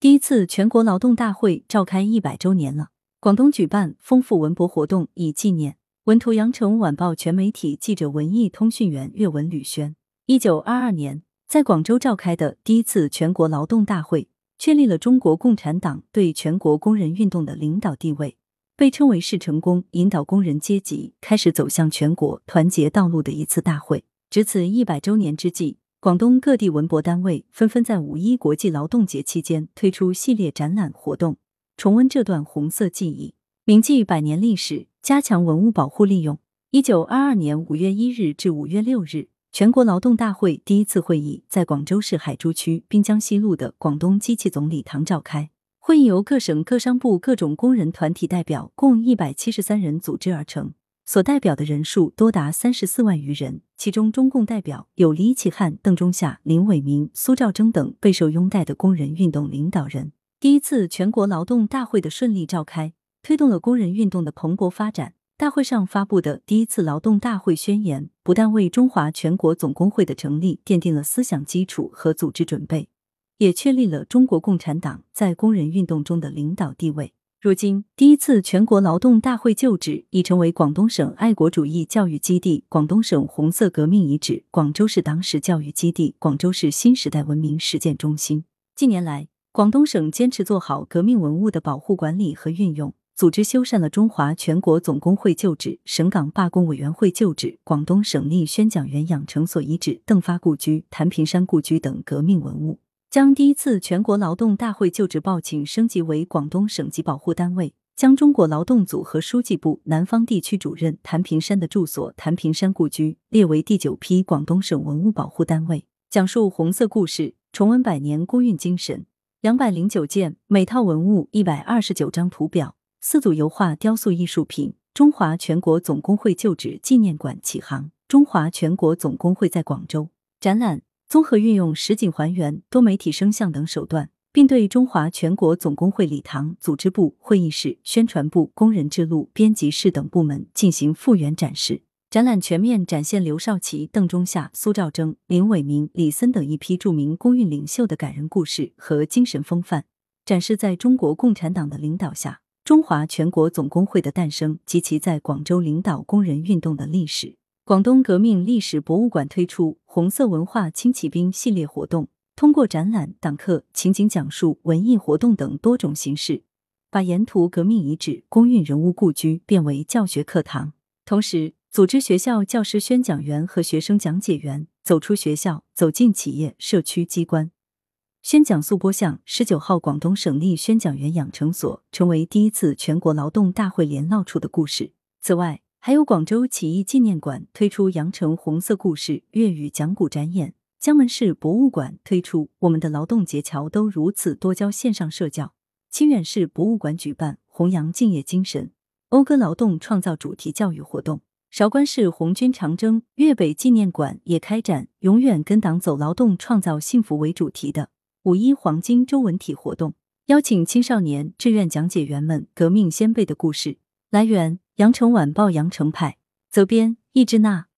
第一次全国劳动大会召开一百周年了，广东举办丰富文博活动以纪念。文图：羊城晚报全媒体记者、文艺通讯员岳文吕轩。一九二二年，在广州召开的第一次全国劳动大会，确立了中国共产党对全国工人运动的领导地位，被称为是成功引导工人阶级开始走向全国团结道路的一次大会。值此一百周年之际。广东各地文博单位纷纷在五一国际劳动节期间推出系列展览活动，重温这段红色记忆，铭记百年历史，加强文物保护利用。一九二二年五月一日至五月六日，全国劳动大会第一次会议在广州市海珠区滨江西路的广东机器总礼堂召开。会议由各省各商部各种工人团体代表共一百七十三人组织而成。所代表的人数多达三十四万余人，其中中共代表有李启汉、邓中夏、林伟明、苏兆征等备受拥戴的工人运动领导人。第一次全国劳动大会的顺利召开，推动了工人运动的蓬勃发展。大会上发布的第一次劳动大会宣言，不但为中华全国总工会的成立奠定了思想基础和组织准备，也确立了中国共产党在工人运动中的领导地位。如今，第一次全国劳动大会旧址已成为广东省爱国主义教育基地、广东省红色革命遗址、广州市党史教育基地、广州市新时代文明实践中心。近年来，广东省坚持做好革命文物的保护管理和运用，组织修缮了中华全国总工会旧址、省港罢工委员会旧址、广东省立宣讲员养成所遗址、邓发故居、谭平山故居等革命文物。将第一次全国劳动大会旧址报请升级为广东省级保护单位，将中国劳动组和书记部南方地区主任谭平山的住所谭平山故居列为第九批广东省文物保护单位。讲述红色故事，重温百年工运精神。两百零九件，每套文物一百二十九张图表，四组油画雕塑艺术品。中华全国总工会旧址纪念馆启航。中华全国总工会在广州展览。综合运用实景还原、多媒体声像等手段，并对中华全国总工会礼堂、组织部、会议室、宣传部、工人之路、编辑室等部门进行复原展示。展览全面展现刘少奇、邓中夏、苏兆征、林伟明、李森等一批著名工运领袖的感人故事和精神风范，展示在中国共产党的领导下，中华全国总工会的诞生及其在广州领导工人运动的历史。广东革命历史博物馆推出“红色文化轻骑兵”系列活动，通过展览、党课、情景讲述、文艺活动等多种形式，把沿途革命遗址、公运人物故居变为教学课堂。同时，组织学校教师宣讲员和学生讲解员走出学校，走进企业、社区机关，宣讲速播向十九号广东省立宣讲员养成所成为第一次全国劳动大会联络处的故事。此外，还有广州起义纪念馆推出《羊城红色故事》粤语讲古展演，江门市博物馆推出《我们的劳动节桥都如此》多焦线上社教，清远市博物馆举办弘扬敬业精神、讴歌劳动创造主题教育活动，韶关市红军长征粤北纪念馆也开展“永远跟党走，劳动创造幸福”为主题的五一黄金周文体活动，邀请青少年志愿讲解员们革命先辈的故事。来源。羊城晚报羊城派责编易之娜。